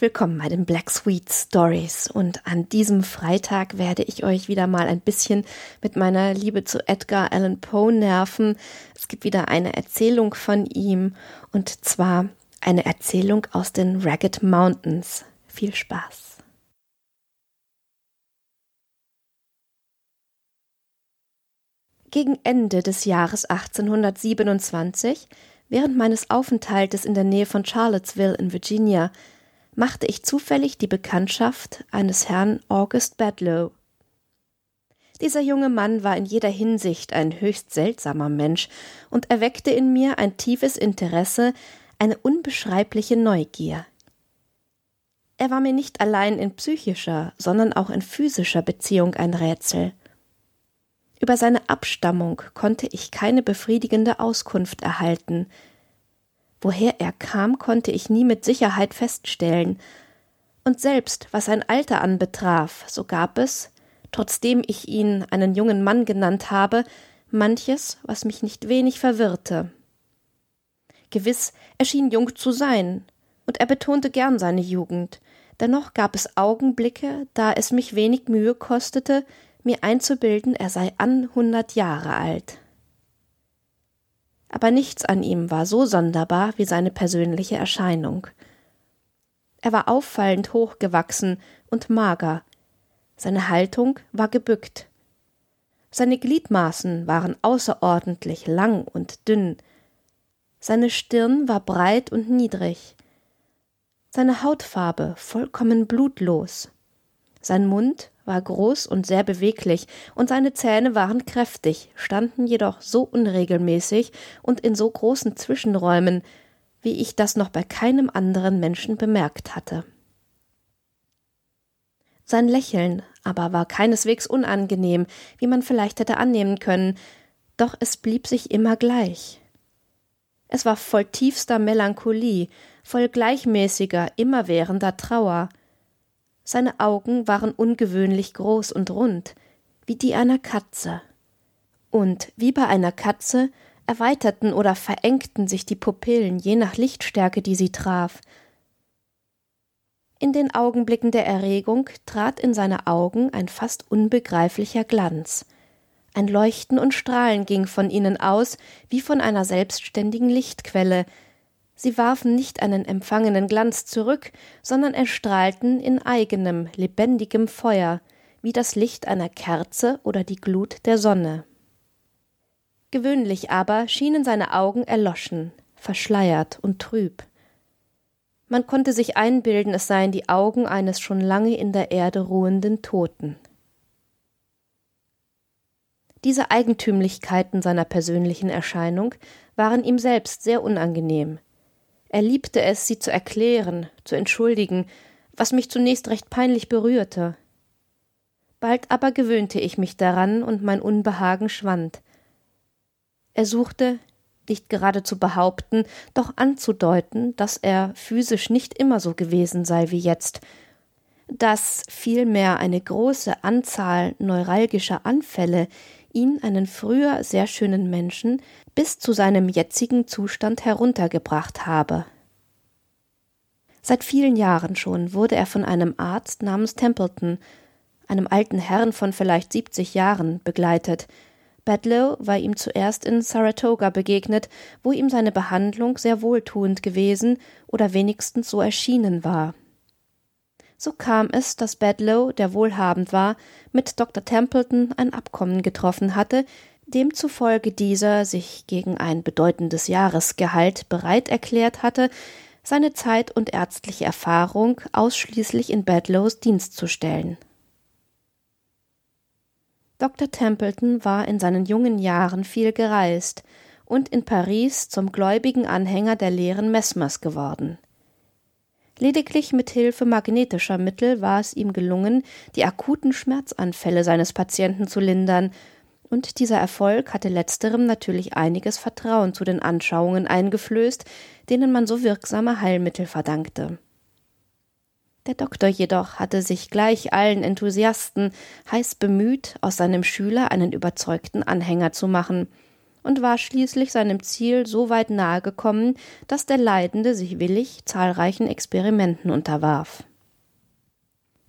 Willkommen bei den Black Sweet Stories und an diesem Freitag werde ich euch wieder mal ein bisschen mit meiner Liebe zu Edgar Allan Poe nerven. Es gibt wieder eine Erzählung von ihm und zwar eine Erzählung aus den Ragged Mountains. Viel Spaß. Gegen Ende des Jahres 1827 Während meines Aufenthaltes in der Nähe von Charlottesville in Virginia machte ich zufällig die Bekanntschaft eines Herrn August Badlow. Dieser junge Mann war in jeder Hinsicht ein höchst seltsamer Mensch und erweckte in mir ein tiefes Interesse, eine unbeschreibliche Neugier. Er war mir nicht allein in psychischer, sondern auch in physischer Beziehung ein Rätsel. Über seine Abstammung konnte ich keine befriedigende Auskunft erhalten. Woher er kam, konnte ich nie mit Sicherheit feststellen. Und selbst was sein Alter anbetraf, so gab es, trotzdem ich ihn einen jungen Mann genannt habe, manches, was mich nicht wenig verwirrte. Gewiss, er schien jung zu sein, und er betonte gern seine Jugend, dennoch gab es Augenblicke, da es mich wenig Mühe kostete, mir einzubilden, er sei an hundert Jahre alt. Aber nichts an ihm war so sonderbar wie seine persönliche Erscheinung. Er war auffallend hochgewachsen und mager, seine Haltung war gebückt, seine Gliedmaßen waren außerordentlich lang und dünn, seine Stirn war breit und niedrig, seine Hautfarbe vollkommen blutlos, sein Mund war groß und sehr beweglich, und seine Zähne waren kräftig, standen jedoch so unregelmäßig und in so großen Zwischenräumen, wie ich das noch bei keinem anderen Menschen bemerkt hatte. Sein Lächeln aber war keineswegs unangenehm, wie man vielleicht hätte annehmen können, doch es blieb sich immer gleich. Es war voll tiefster Melancholie, voll gleichmäßiger, immerwährender Trauer, seine Augen waren ungewöhnlich groß und rund, wie die einer Katze. Und wie bei einer Katze erweiterten oder verengten sich die Pupillen je nach Lichtstärke, die sie traf. In den Augenblicken der Erregung trat in seine Augen ein fast unbegreiflicher Glanz. Ein Leuchten und Strahlen ging von ihnen aus, wie von einer selbstständigen Lichtquelle, Sie warfen nicht einen empfangenen Glanz zurück, sondern erstrahlten in eigenem, lebendigem Feuer, wie das Licht einer Kerze oder die Glut der Sonne. Gewöhnlich aber schienen seine Augen erloschen, verschleiert und trüb. Man konnte sich einbilden, es seien die Augen eines schon lange in der Erde ruhenden Toten. Diese Eigentümlichkeiten seiner persönlichen Erscheinung waren ihm selbst sehr unangenehm, er liebte es, sie zu erklären, zu entschuldigen, was mich zunächst recht peinlich berührte. Bald aber gewöhnte ich mich daran und mein Unbehagen schwand. Er suchte, nicht gerade zu behaupten, doch anzudeuten, dass er physisch nicht immer so gewesen sei wie jetzt, dass vielmehr eine große Anzahl neuralgischer Anfälle ihn, einen früher sehr schönen Menschen, bis zu seinem jetzigen Zustand heruntergebracht habe. Seit vielen Jahren schon wurde er von einem Arzt namens Templeton, einem alten Herrn von vielleicht siebzig Jahren, begleitet. Bedlow war ihm zuerst in Saratoga begegnet, wo ihm seine Behandlung sehr wohltuend gewesen oder wenigstens so erschienen war. So kam es, dass Bedlow, der wohlhabend war, mit Dr. Templeton ein Abkommen getroffen hatte, demzufolge dieser sich gegen ein bedeutendes Jahresgehalt bereit erklärt hatte, seine Zeit und ärztliche Erfahrung ausschließlich in Bedlows Dienst zu stellen. Dr. Templeton war in seinen jungen Jahren viel gereist und in Paris zum gläubigen Anhänger der Lehren Mesmers geworden. Lediglich mit Hilfe magnetischer Mittel war es ihm gelungen, die akuten Schmerzanfälle seines Patienten zu lindern und dieser Erfolg hatte letzterem natürlich einiges Vertrauen zu den Anschauungen eingeflößt, denen man so wirksame Heilmittel verdankte. Der Doktor jedoch hatte sich gleich allen Enthusiasten heiß bemüht, aus seinem Schüler einen überzeugten Anhänger zu machen, und war schließlich seinem Ziel so weit nahe gekommen, dass der Leidende sich willig zahlreichen Experimenten unterwarf.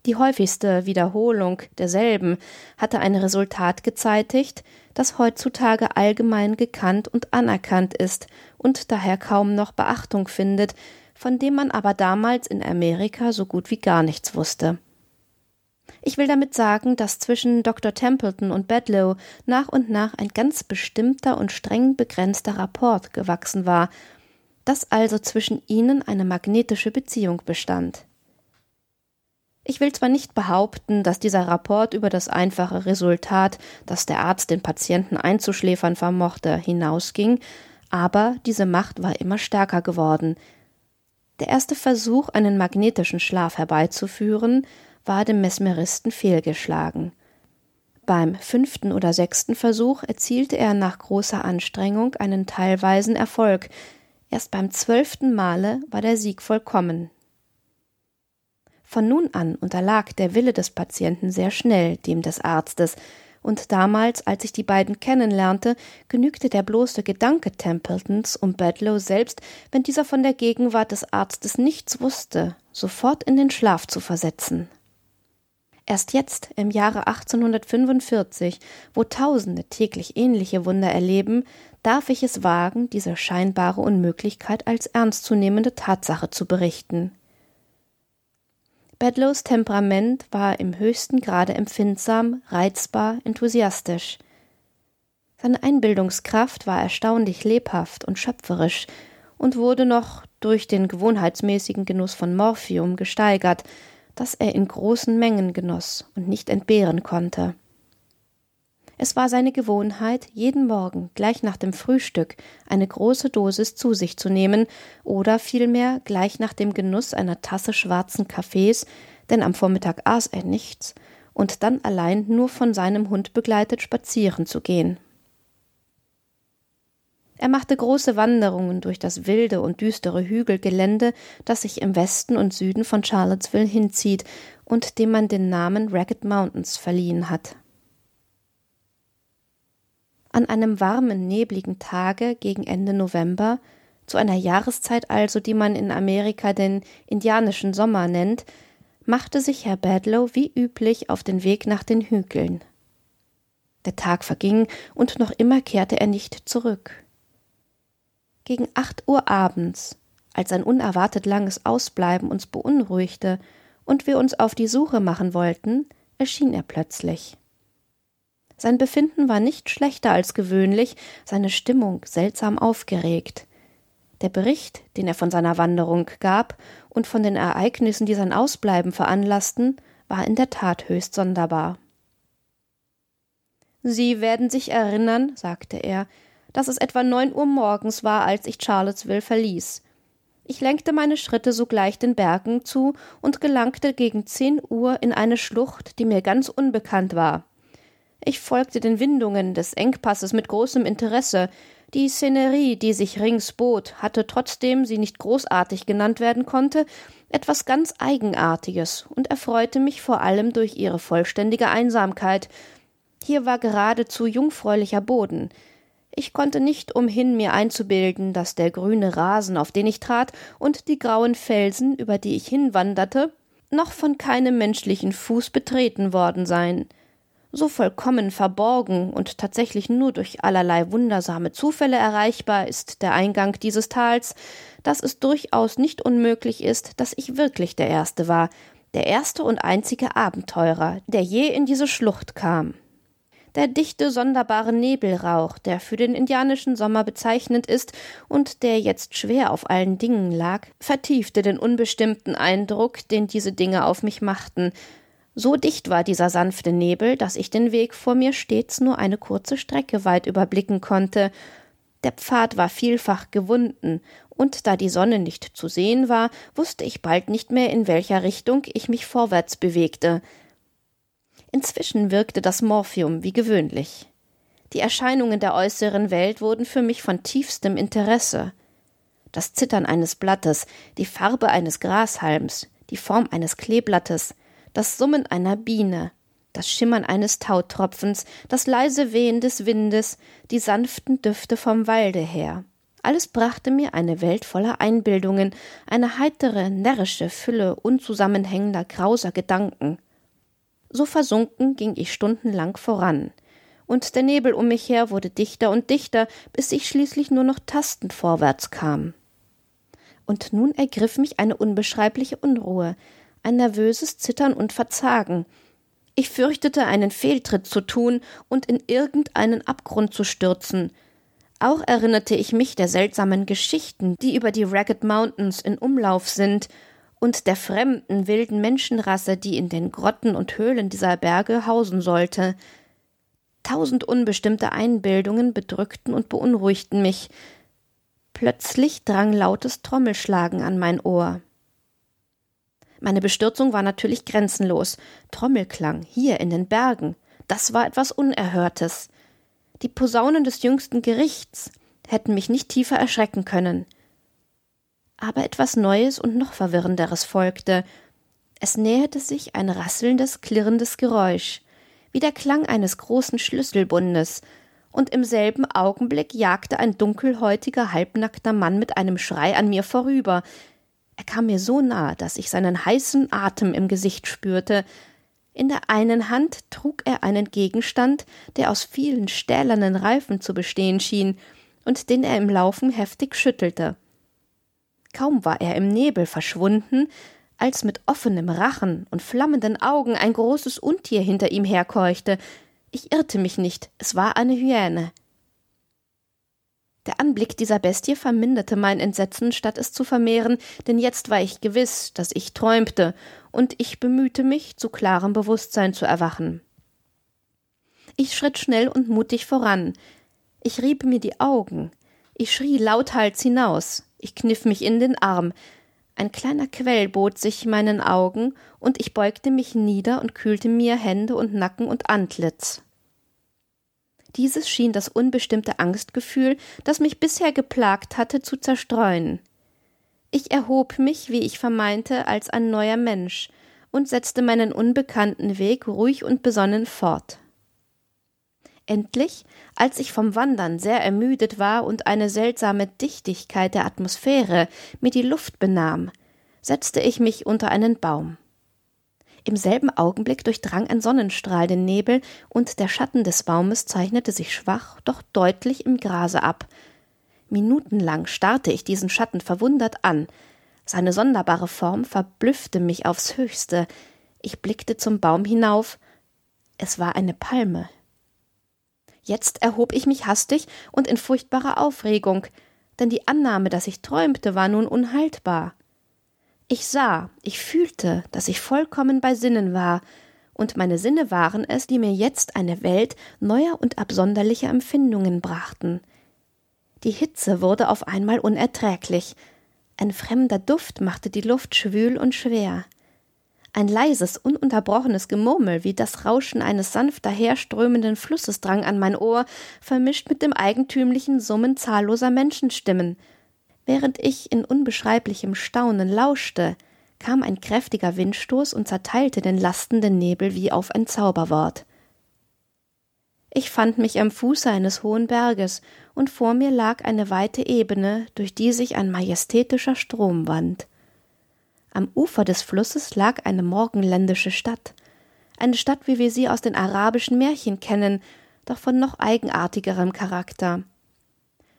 Die häufigste Wiederholung derselben hatte ein Resultat gezeitigt, das heutzutage allgemein gekannt und anerkannt ist und daher kaum noch Beachtung findet, von dem man aber damals in Amerika so gut wie gar nichts wusste. Ich will damit sagen, dass zwischen Dr. Templeton und Bedloe nach und nach ein ganz bestimmter und streng begrenzter Rapport gewachsen war, dass also zwischen ihnen eine magnetische Beziehung bestand. Ich will zwar nicht behaupten, dass dieser Rapport über das einfache Resultat, dass der Arzt den Patienten einzuschläfern vermochte, hinausging, aber diese Macht war immer stärker geworden. Der erste Versuch, einen magnetischen Schlaf herbeizuführen, war dem Mesmeristen fehlgeschlagen. Beim fünften oder sechsten Versuch erzielte er nach großer Anstrengung einen teilweisen Erfolg. Erst beim zwölften Male war der Sieg vollkommen. Von nun an unterlag der Wille des Patienten sehr schnell dem des Arztes, und damals, als ich die beiden kennenlernte, genügte der bloße Gedanke Templetons um Bedloe selbst, wenn dieser von der Gegenwart des Arztes nichts wusste, sofort in den Schlaf zu versetzen. Erst jetzt, im Jahre 1845, wo Tausende täglich ähnliche Wunder erleben, darf ich es wagen, diese scheinbare Unmöglichkeit als ernstzunehmende Tatsache zu berichten. Bedloes Temperament war im höchsten Grade empfindsam, reizbar, enthusiastisch. Seine Einbildungskraft war erstaunlich lebhaft und schöpferisch und wurde noch durch den gewohnheitsmäßigen Genuss von Morphium gesteigert, das er in großen Mengen genoss und nicht entbehren konnte. Es war seine Gewohnheit, jeden Morgen gleich nach dem Frühstück eine große Dosis zu sich zu nehmen oder vielmehr gleich nach dem Genuss einer Tasse schwarzen Kaffees, denn am Vormittag aß er nichts, und dann allein nur von seinem Hund begleitet spazieren zu gehen. Er machte große Wanderungen durch das wilde und düstere Hügelgelände, das sich im Westen und Süden von Charlottesville hinzieht und dem man den Namen Ragged Mountains verliehen hat. An einem warmen, nebligen Tage gegen Ende November, zu einer Jahreszeit also, die man in Amerika den indianischen Sommer nennt, machte sich Herr Badlow wie üblich auf den Weg nach den Hügeln. Der Tag verging, und noch immer kehrte er nicht zurück. Gegen acht Uhr abends, als ein unerwartet langes Ausbleiben uns beunruhigte und wir uns auf die Suche machen wollten, erschien er plötzlich. Sein Befinden war nicht schlechter als gewöhnlich, seine Stimmung seltsam aufgeregt. Der Bericht, den er von seiner Wanderung gab und von den Ereignissen, die sein Ausbleiben veranlassten, war in der Tat höchst sonderbar. Sie werden sich erinnern, sagte er, dass es etwa neun Uhr morgens war, als ich Charlottesville verließ. Ich lenkte meine Schritte sogleich den Bergen zu und gelangte gegen zehn Uhr in eine Schlucht, die mir ganz unbekannt war. Ich folgte den Windungen des Engpasses mit großem Interesse. Die Szenerie, die sich rings bot, hatte, trotzdem sie nicht großartig genannt werden konnte, etwas ganz Eigenartiges und erfreute mich vor allem durch ihre vollständige Einsamkeit. Hier war geradezu jungfräulicher Boden. Ich konnte nicht umhin, mir einzubilden, dass der grüne Rasen, auf den ich trat, und die grauen Felsen, über die ich hinwanderte, noch von keinem menschlichen Fuß betreten worden seien. So vollkommen verborgen und tatsächlich nur durch allerlei wundersame Zufälle erreichbar ist der Eingang dieses Tals, dass es durchaus nicht unmöglich ist, dass ich wirklich der Erste war, der erste und einzige Abenteurer, der je in diese Schlucht kam. Der dichte, sonderbare Nebelrauch, der für den indianischen Sommer bezeichnend ist und der jetzt schwer auf allen Dingen lag, vertiefte den unbestimmten Eindruck, den diese Dinge auf mich machten. So dicht war dieser sanfte Nebel, dass ich den Weg vor mir stets nur eine kurze Strecke weit überblicken konnte. Der Pfad war vielfach gewunden, und da die Sonne nicht zu sehen war, wusste ich bald nicht mehr, in welcher Richtung ich mich vorwärts bewegte. Inzwischen wirkte das Morphium wie gewöhnlich. Die Erscheinungen der äußeren Welt wurden für mich von tiefstem Interesse. Das Zittern eines Blattes, die Farbe eines Grashalms, die Form eines Kleeblattes, das Summen einer Biene, das Schimmern eines Tautropfens, das leise Wehen des Windes, die sanften Düfte vom Walde her. Alles brachte mir eine Welt voller Einbildungen, eine heitere, närrische Fülle unzusammenhängender, grauser Gedanken. So versunken ging ich stundenlang voran, und der Nebel um mich her wurde dichter und dichter, bis ich schließlich nur noch tastend vorwärts kam. Und nun ergriff mich eine unbeschreibliche Unruhe, ein nervöses Zittern und Verzagen. Ich fürchtete, einen Fehltritt zu tun und in irgendeinen Abgrund zu stürzen, auch erinnerte ich mich der seltsamen Geschichten, die über die Ragged Mountains in Umlauf sind, und der fremden, wilden Menschenrasse, die in den Grotten und Höhlen dieser Berge hausen sollte. Tausend unbestimmte Einbildungen bedrückten und beunruhigten mich. Plötzlich drang lautes Trommelschlagen an mein Ohr. Meine Bestürzung war natürlich grenzenlos. Trommelklang, hier in den Bergen. Das war etwas Unerhörtes. Die Posaunen des jüngsten Gerichts hätten mich nicht tiefer erschrecken können. Aber etwas Neues und noch verwirrenderes folgte. Es näherte sich ein rasselndes, klirrendes Geräusch, wie der Klang eines großen Schlüsselbundes, und im selben Augenblick jagte ein dunkelhäutiger, halbnackter Mann mit einem Schrei an mir vorüber. Er kam mir so nah, dass ich seinen heißen Atem im Gesicht spürte, in der einen Hand trug er einen Gegenstand, der aus vielen stählernen Reifen zu bestehen schien und den er im Laufen heftig schüttelte. Kaum war er im Nebel verschwunden, als mit offenem Rachen und flammenden Augen ein großes Untier hinter ihm herkeuchte. Ich irrte mich nicht, es war eine Hyäne. Der Anblick dieser Bestie verminderte mein Entsetzen, statt es zu vermehren, denn jetzt war ich gewiss, dass ich träumte, und ich bemühte mich, zu klarem Bewusstsein zu erwachen. Ich schritt schnell und mutig voran. Ich rieb mir die Augen. Ich schrie lauthals hinaus. Ich kniff mich in den Arm. Ein kleiner Quell bot sich meinen Augen, und ich beugte mich nieder und kühlte mir Hände und Nacken und Antlitz. Dieses schien das unbestimmte Angstgefühl, das mich bisher geplagt hatte, zu zerstreuen. Ich erhob mich, wie ich vermeinte, als ein neuer Mensch und setzte meinen unbekannten Weg ruhig und besonnen fort. Endlich, als ich vom Wandern sehr ermüdet war und eine seltsame Dichtigkeit der Atmosphäre mir die Luft benahm, setzte ich mich unter einen Baum. Im selben Augenblick durchdrang ein Sonnenstrahl den Nebel, und der Schatten des Baumes zeichnete sich schwach, doch deutlich im Grase ab. Minutenlang starrte ich diesen Schatten verwundert an. Seine sonderbare Form verblüffte mich aufs höchste. Ich blickte zum Baum hinauf. Es war eine Palme. Jetzt erhob ich mich hastig und in furchtbarer Aufregung, denn die Annahme, dass ich träumte, war nun unhaltbar. Ich sah, ich fühlte, dass ich vollkommen bei Sinnen war, und meine Sinne waren es, die mir jetzt eine Welt neuer und absonderlicher Empfindungen brachten. Die Hitze wurde auf einmal unerträglich, ein fremder Duft machte die Luft schwül und schwer. Ein leises, ununterbrochenes Gemurmel wie das Rauschen eines sanft daherströmenden Flusses drang an mein Ohr, vermischt mit dem eigentümlichen Summen zahlloser Menschenstimmen, Während ich in unbeschreiblichem Staunen lauschte, kam ein kräftiger Windstoß und zerteilte den lastenden Nebel wie auf ein Zauberwort. Ich fand mich am Fuße eines hohen Berges, und vor mir lag eine weite Ebene, durch die sich ein majestätischer Strom wand. Am Ufer des Flusses lag eine morgenländische Stadt, eine Stadt, wie wir sie aus den arabischen Märchen kennen, doch von noch eigenartigerem Charakter.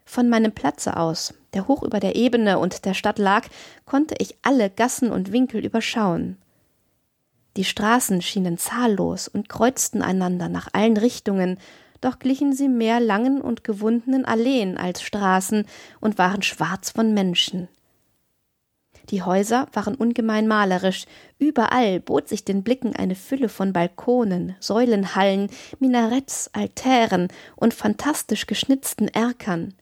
Von meinem Platze aus, der hoch über der Ebene und der Stadt lag, konnte ich alle Gassen und Winkel überschauen. Die Straßen schienen zahllos und kreuzten einander nach allen Richtungen, doch glichen sie mehr langen und gewundenen Alleen als Straßen und waren schwarz von Menschen. Die Häuser waren ungemein malerisch, überall bot sich den Blicken eine Fülle von Balkonen, Säulenhallen, Minaretts, Altären und fantastisch geschnitzten Erkern.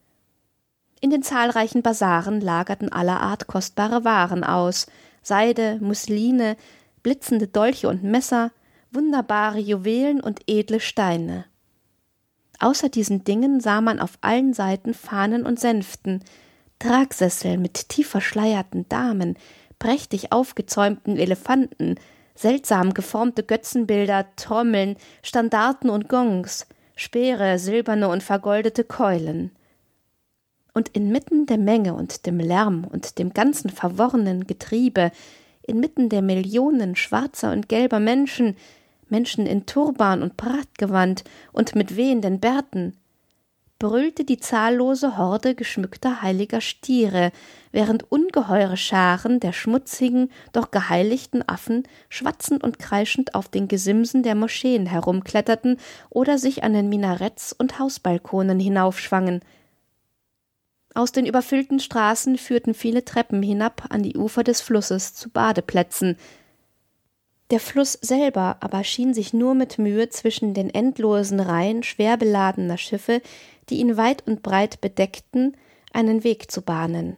In den zahlreichen Basaren lagerten aller Art kostbare Waren aus Seide, Musline, blitzende Dolche und Messer, wunderbare Juwelen und edle Steine. Außer diesen Dingen sah man auf allen Seiten Fahnen und Sänften, Tragsessel mit tief verschleierten Damen, prächtig aufgezäumten Elefanten, seltsam geformte Götzenbilder, Trommeln, Standarten und Gongs, Speere, silberne und vergoldete Keulen. Und inmitten der Menge und dem Lärm und dem ganzen verworrenen Getriebe, inmitten der Millionen schwarzer und gelber Menschen, Menschen in Turban und Prachtgewand und mit wehenden Bärten, brüllte die zahllose Horde geschmückter heiliger Stiere, während ungeheure Scharen der schmutzigen, doch geheiligten Affen schwatzend und kreischend auf den Gesimsen der Moscheen herumkletterten oder sich an den Minaretts und Hausbalkonen hinaufschwangen. Aus den überfüllten Straßen führten viele Treppen hinab an die Ufer des Flusses zu Badeplätzen, der Fluss selber aber schien sich nur mit Mühe zwischen den endlosen Reihen schwer beladener Schiffe, die ihn weit und breit bedeckten, einen Weg zu bahnen.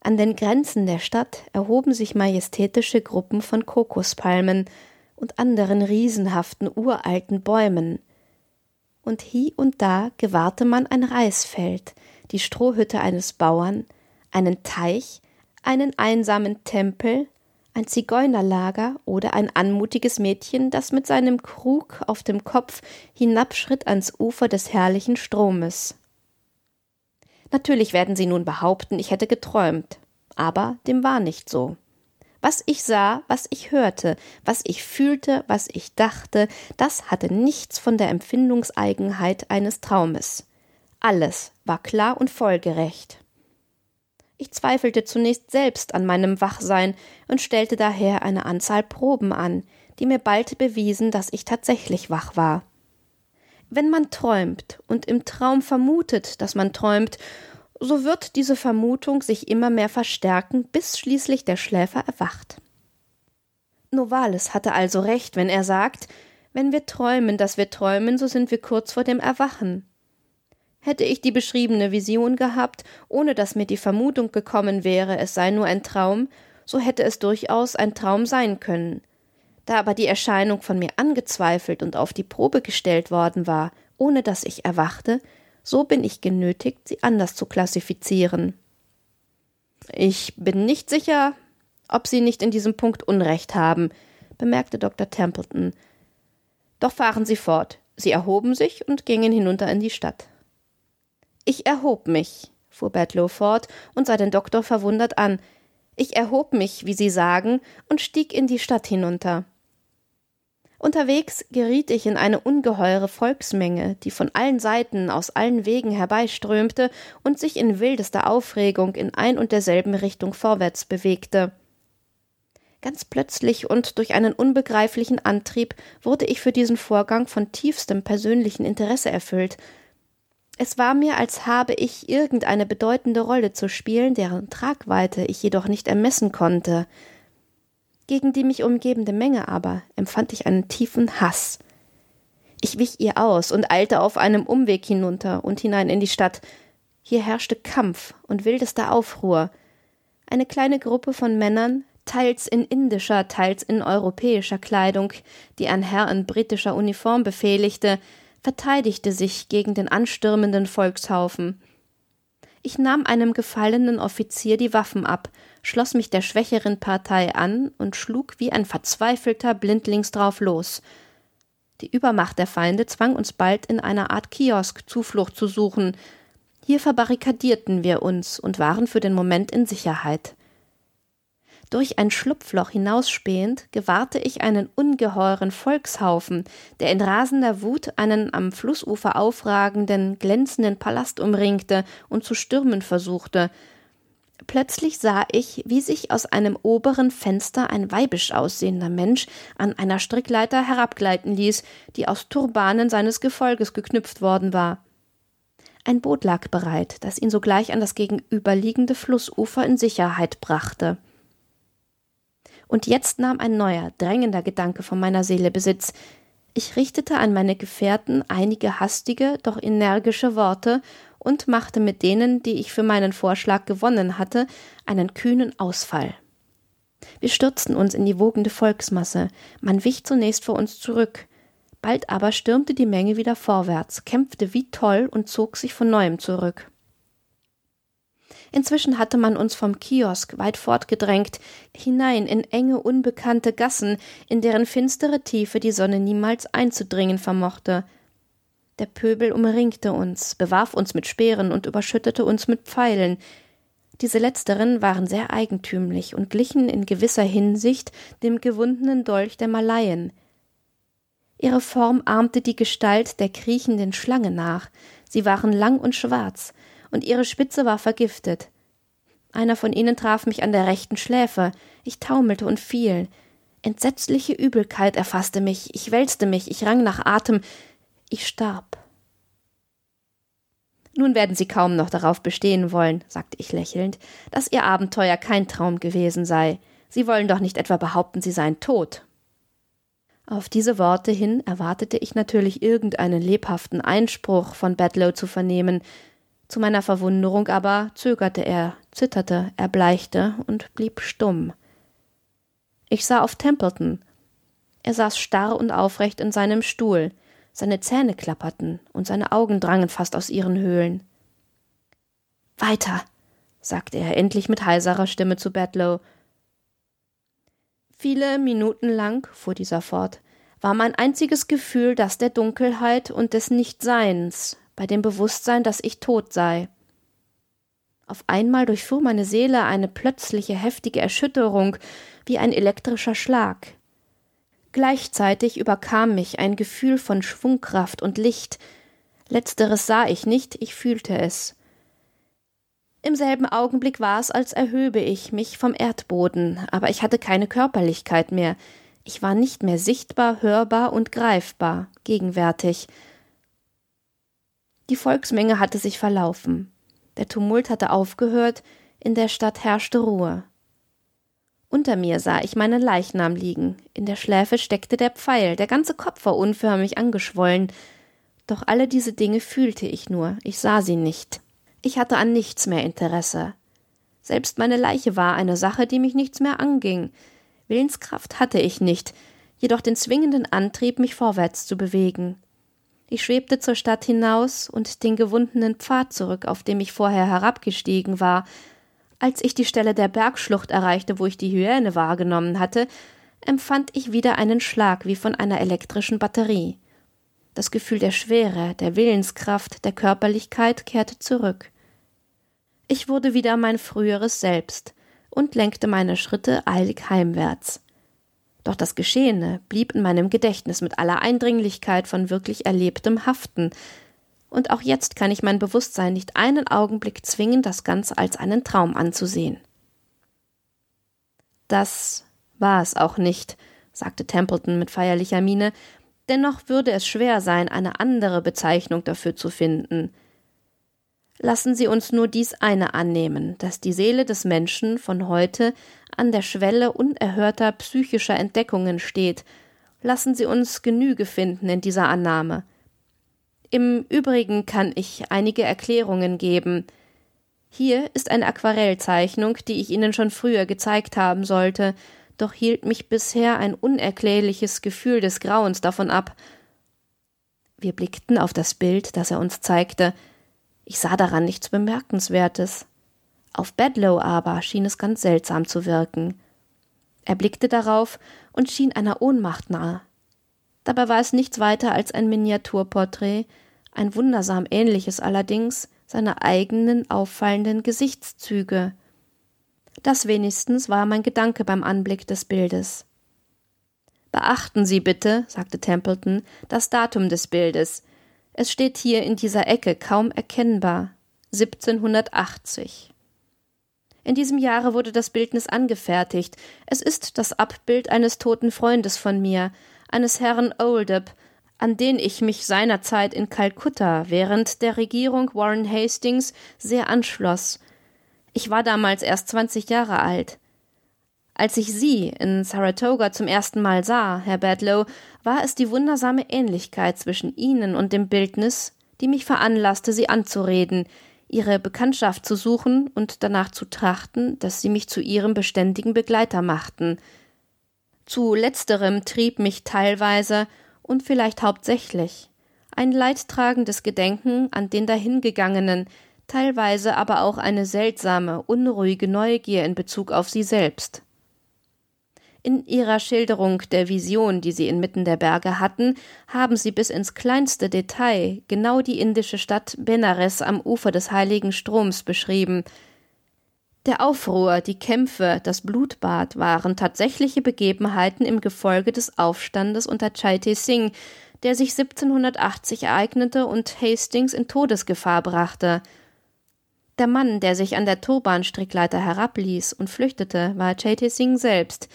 An den Grenzen der Stadt erhoben sich majestätische Gruppen von Kokospalmen und anderen riesenhaften uralten Bäumen, und hie und da gewahrte man ein Reisfeld, die Strohhütte eines Bauern, einen Teich, einen einsamen Tempel, ein Zigeunerlager oder ein anmutiges Mädchen, das mit seinem Krug auf dem Kopf hinabschritt ans Ufer des herrlichen Stromes. Natürlich werden Sie nun behaupten, ich hätte geträumt, aber dem war nicht so. Was ich sah, was ich hörte, was ich fühlte, was ich dachte, das hatte nichts von der Empfindungseigenheit eines Traumes. Alles war klar und folgerecht. Ich zweifelte zunächst selbst an meinem Wachsein und stellte daher eine Anzahl Proben an, die mir bald bewiesen, dass ich tatsächlich wach war. Wenn man träumt und im Traum vermutet, dass man träumt, so wird diese Vermutung sich immer mehr verstärken, bis schließlich der Schläfer erwacht. Novalis hatte also recht, wenn er sagt, wenn wir träumen, dass wir träumen, so sind wir kurz vor dem Erwachen. Hätte ich die beschriebene Vision gehabt, ohne dass mir die Vermutung gekommen wäre, es sei nur ein Traum, so hätte es durchaus ein Traum sein können. Da aber die Erscheinung von mir angezweifelt und auf die Probe gestellt worden war, ohne dass ich erwachte, so bin ich genötigt, sie anders zu klassifizieren. Ich bin nicht sicher, ob Sie nicht in diesem Punkt Unrecht haben, bemerkte Dr. Templeton. Doch fahren Sie fort. Sie erhoben sich und gingen hinunter in die Stadt. Ich erhob mich, fuhr Bedlow fort und sah den Doktor verwundert an. Ich erhob mich, wie Sie sagen, und stieg in die Stadt hinunter. Unterwegs geriet ich in eine ungeheure Volksmenge, die von allen Seiten aus allen Wegen herbeiströmte und sich in wildester Aufregung in ein und derselben Richtung vorwärts bewegte. Ganz plötzlich und durch einen unbegreiflichen Antrieb wurde ich für diesen Vorgang von tiefstem persönlichen Interesse erfüllt, es war mir, als habe ich irgendeine bedeutende Rolle zu spielen, deren Tragweite ich jedoch nicht ermessen konnte. Gegen die mich umgebende Menge aber empfand ich einen tiefen Hass. Ich wich ihr aus und eilte auf einem Umweg hinunter und hinein in die Stadt. Hier herrschte Kampf und wildester Aufruhr. Eine kleine Gruppe von Männern, teils in indischer, teils in europäischer Kleidung, die ein Herr in britischer Uniform befehligte, verteidigte sich gegen den anstürmenden Volkshaufen. Ich nahm einem gefallenen Offizier die Waffen ab, schloss mich der schwächeren Partei an und schlug wie ein Verzweifelter blindlings drauf los. Die Übermacht der Feinde zwang uns bald in einer Art Kiosk Zuflucht zu suchen. Hier verbarrikadierten wir uns und waren für den Moment in Sicherheit. Durch ein Schlupfloch hinausspähend gewahrte ich einen ungeheuren Volkshaufen, der in rasender Wut einen am Flussufer aufragenden, glänzenden Palast umringte und zu stürmen versuchte. Plötzlich sah ich, wie sich aus einem oberen Fenster ein weibisch aussehender Mensch an einer Strickleiter herabgleiten ließ, die aus Turbanen seines Gefolges geknüpft worden war. Ein Boot lag bereit, das ihn sogleich an das gegenüberliegende Flussufer in Sicherheit brachte. Und jetzt nahm ein neuer, drängender Gedanke von meiner Seele Besitz. Ich richtete an meine Gefährten einige hastige, doch energische Worte und machte mit denen, die ich für meinen Vorschlag gewonnen hatte, einen kühnen Ausfall. Wir stürzten uns in die wogende Volksmasse, man wich zunächst vor uns zurück, bald aber stürmte die Menge wieder vorwärts, kämpfte wie toll und zog sich von neuem zurück. Inzwischen hatte man uns vom Kiosk weit fortgedrängt, hinein in enge, unbekannte Gassen, in deren finstere Tiefe die Sonne niemals einzudringen vermochte. Der Pöbel umringte uns, bewarf uns mit Speeren und überschüttete uns mit Pfeilen. Diese letzteren waren sehr eigentümlich und glichen in gewisser Hinsicht dem gewundenen Dolch der Malayen. Ihre Form ahmte die Gestalt der kriechenden Schlange nach, sie waren lang und schwarz, und ihre Spitze war vergiftet. Einer von ihnen traf mich an der rechten Schläfe, ich taumelte und fiel. Entsetzliche Übelkeit erfasste mich, ich wälzte mich, ich rang nach Atem, ich starb. Nun werden Sie kaum noch darauf bestehen wollen, sagte ich lächelnd, dass Ihr Abenteuer kein Traum gewesen sei. Sie wollen doch nicht etwa behaupten, Sie seien tot. Auf diese Worte hin erwartete ich natürlich irgendeinen lebhaften Einspruch von Bedlow zu vernehmen, zu meiner Verwunderung aber zögerte er, zitterte, erbleichte und blieb stumm. Ich sah auf Templeton. Er saß starr und aufrecht in seinem Stuhl, seine Zähne klapperten und seine Augen drangen fast aus ihren Höhlen. Weiter, sagte er endlich mit heiserer Stimme zu Bedlow. Viele Minuten lang, fuhr dieser fort, war mein einziges Gefühl das der Dunkelheit und des Nichtseins, bei dem Bewusstsein, dass ich tot sei. Auf einmal durchfuhr meine Seele eine plötzliche heftige Erschütterung wie ein elektrischer Schlag. Gleichzeitig überkam mich ein Gefühl von Schwungkraft und Licht. Letzteres sah ich nicht, ich fühlte es. Im selben Augenblick war es, als erhöbe ich mich vom Erdboden, aber ich hatte keine Körperlichkeit mehr. Ich war nicht mehr sichtbar, hörbar und greifbar, gegenwärtig. Die Volksmenge hatte sich verlaufen. Der Tumult hatte aufgehört, in der Stadt herrschte Ruhe. Unter mir sah ich meinen Leichnam liegen, in der Schläfe steckte der Pfeil, der ganze Kopf war unförmig angeschwollen, doch alle diese Dinge fühlte ich nur, ich sah sie nicht. Ich hatte an nichts mehr Interesse. Selbst meine Leiche war eine Sache, die mich nichts mehr anging. Willenskraft hatte ich nicht, jedoch den zwingenden Antrieb, mich vorwärts zu bewegen. Ich schwebte zur Stadt hinaus und den gewundenen Pfad zurück, auf dem ich vorher herabgestiegen war. Als ich die Stelle der Bergschlucht erreichte, wo ich die Hyäne wahrgenommen hatte, empfand ich wieder einen Schlag wie von einer elektrischen Batterie. Das Gefühl der Schwere, der Willenskraft, der Körperlichkeit kehrte zurück. Ich wurde wieder mein früheres Selbst und lenkte meine Schritte eilig heimwärts. Doch das Geschehene blieb in meinem Gedächtnis mit aller Eindringlichkeit von wirklich Erlebtem haften, und auch jetzt kann ich mein Bewusstsein nicht einen Augenblick zwingen, das Ganze als einen Traum anzusehen. Das war es auch nicht, sagte Templeton mit feierlicher Miene, dennoch würde es schwer sein, eine andere Bezeichnung dafür zu finden. Lassen Sie uns nur dies eine annehmen, dass die Seele des Menschen von heute an der Schwelle unerhörter psychischer Entdeckungen steht. Lassen Sie uns Genüge finden in dieser Annahme. Im Übrigen kann ich einige Erklärungen geben. Hier ist eine Aquarellzeichnung, die ich Ihnen schon früher gezeigt haben sollte, doch hielt mich bisher ein unerklärliches Gefühl des Grauens davon ab. Wir blickten auf das Bild, das er uns zeigte. Ich sah daran nichts Bemerkenswertes. Auf Bedlow aber schien es ganz seltsam zu wirken. Er blickte darauf und schien einer Ohnmacht nahe. Dabei war es nichts weiter als ein Miniaturporträt, ein wundersam ähnliches allerdings seiner eigenen auffallenden Gesichtszüge. Das wenigstens war mein Gedanke beim Anblick des Bildes. Beachten Sie bitte, sagte Templeton, das Datum des Bildes. Es steht hier in dieser Ecke kaum erkennbar 1780. In diesem Jahre wurde das Bildnis angefertigt. Es ist das Abbild eines toten Freundes von mir, eines Herrn Oldup, an den ich mich seinerzeit in Kalkutta während der Regierung Warren Hastings sehr anschloss. Ich war damals erst zwanzig Jahre alt. Als ich Sie in Saratoga zum ersten Mal sah, Herr Bedlow, war es die wundersame Ähnlichkeit zwischen Ihnen und dem Bildnis, die mich veranlasste, Sie anzureden, Ihre Bekanntschaft zu suchen und danach zu trachten, dass Sie mich zu Ihrem beständigen Begleiter machten. Zu letzterem trieb mich teilweise und vielleicht hauptsächlich ein leidtragendes Gedenken an den Dahingegangenen, teilweise aber auch eine seltsame, unruhige Neugier in Bezug auf sie selbst. In ihrer Schilderung der Vision, die sie inmitten der Berge hatten, haben sie bis ins kleinste Detail genau die indische Stadt Benares am Ufer des heiligen Stroms beschrieben. Der Aufruhr, die Kämpfe, das Blutbad waren tatsächliche Begebenheiten im Gefolge des Aufstandes unter Chaite Singh, der sich 1780 ereignete und Hastings in Todesgefahr brachte. Der Mann, der sich an der Turbanstrickleiter herabließ und flüchtete, war Chaite Singh selbst.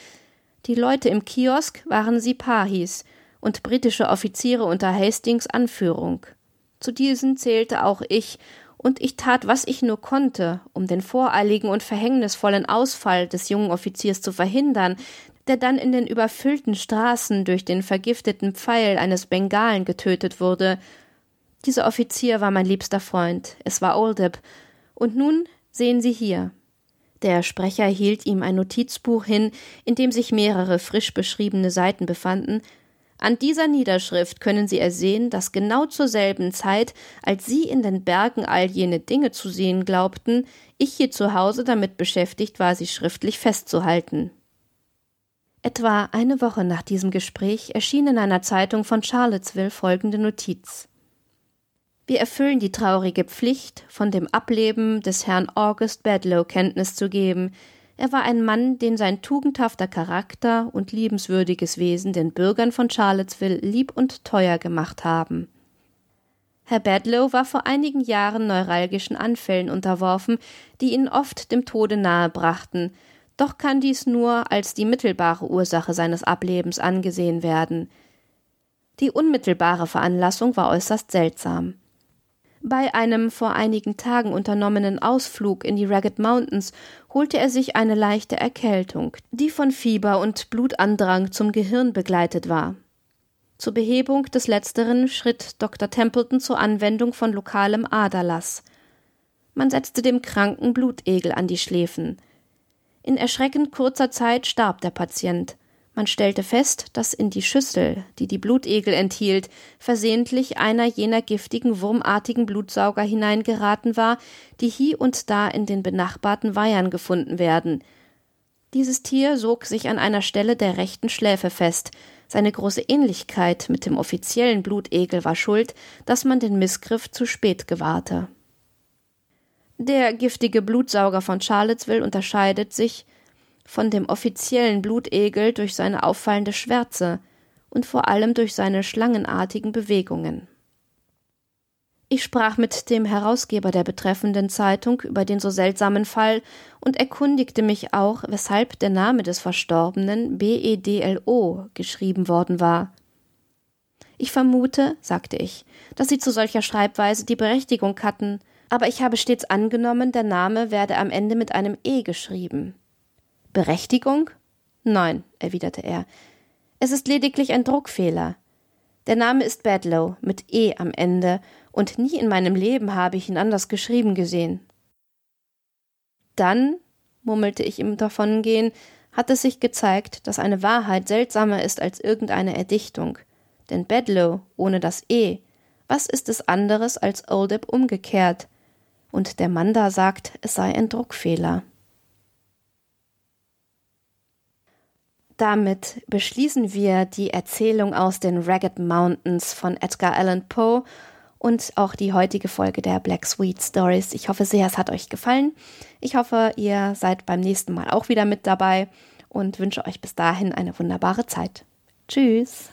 Die Leute im Kiosk waren Sipahis und britische Offiziere unter Hastings Anführung. Zu diesen zählte auch ich, und ich tat, was ich nur konnte, um den voreiligen und verhängnisvollen Ausfall des jungen Offiziers zu verhindern, der dann in den überfüllten Straßen durch den vergifteten Pfeil eines Bengalen getötet wurde. Dieser Offizier war mein liebster Freund, es war Oldip, und nun sehen Sie hier. Der Sprecher hielt ihm ein Notizbuch hin, in dem sich mehrere frisch beschriebene Seiten befanden. An dieser Niederschrift können Sie ersehen, dass genau zur selben Zeit, als Sie in den Bergen all jene Dinge zu sehen glaubten, ich hier zu Hause damit beschäftigt war, sie schriftlich festzuhalten. Etwa eine Woche nach diesem Gespräch erschien in einer Zeitung von Charlottesville folgende Notiz. Wir erfüllen die traurige Pflicht, von dem Ableben des Herrn August Bedlow Kenntnis zu geben. Er war ein Mann, den sein tugendhafter Charakter und liebenswürdiges Wesen den Bürgern von Charlottesville lieb und teuer gemacht haben. Herr Bedlow war vor einigen Jahren neuralgischen Anfällen unterworfen, die ihn oft dem Tode nahe brachten, doch kann dies nur als die mittelbare Ursache seines Ablebens angesehen werden. Die unmittelbare Veranlassung war äußerst seltsam. Bei einem vor einigen Tagen unternommenen Ausflug in die Ragged Mountains holte er sich eine leichte Erkältung, die von Fieber und Blutandrang zum Gehirn begleitet war. Zur Behebung des letzteren schritt Dr. Templeton zur Anwendung von lokalem Aderlass. Man setzte dem Kranken Blutegel an die Schläfen. In erschreckend kurzer Zeit starb der Patient. Man stellte fest, dass in die Schüssel, die die Blutegel enthielt, versehentlich einer jener giftigen, wurmartigen Blutsauger hineingeraten war, die hie und da in den benachbarten Weihern gefunden werden. Dieses Tier sog sich an einer Stelle der rechten Schläfe fest. Seine große Ähnlichkeit mit dem offiziellen Blutegel war schuld, dass man den Missgriff zu spät gewahrte. Der giftige Blutsauger von Charlottesville unterscheidet sich von dem offiziellen Blutegel durch seine auffallende Schwärze und vor allem durch seine schlangenartigen Bewegungen. Ich sprach mit dem Herausgeber der betreffenden Zeitung über den so seltsamen Fall und erkundigte mich auch, weshalb der Name des Verstorbenen BEDLO geschrieben worden war. Ich vermute, sagte ich, dass Sie zu solcher Schreibweise die Berechtigung hatten, aber ich habe stets angenommen, der Name werde am Ende mit einem E geschrieben. Berechtigung? Nein, erwiderte er. Es ist lediglich ein Druckfehler. Der Name ist Badlow mit E am Ende, und nie in meinem Leben habe ich ihn anders geschrieben gesehen. Dann, murmelte ich im Davongehen, hat es sich gezeigt, dass eine Wahrheit seltsamer ist als irgendeine Erdichtung. Denn Bedlow ohne das E, was ist es anderes als Oldip umgekehrt? und der Mann da sagt, es sei ein Druckfehler. Damit beschließen wir die Erzählung aus den Ragged Mountains von Edgar Allan Poe und auch die heutige Folge der Black Sweet Stories. Ich hoffe sehr, es hat euch gefallen. Ich hoffe, ihr seid beim nächsten Mal auch wieder mit dabei und wünsche euch bis dahin eine wunderbare Zeit. Tschüss.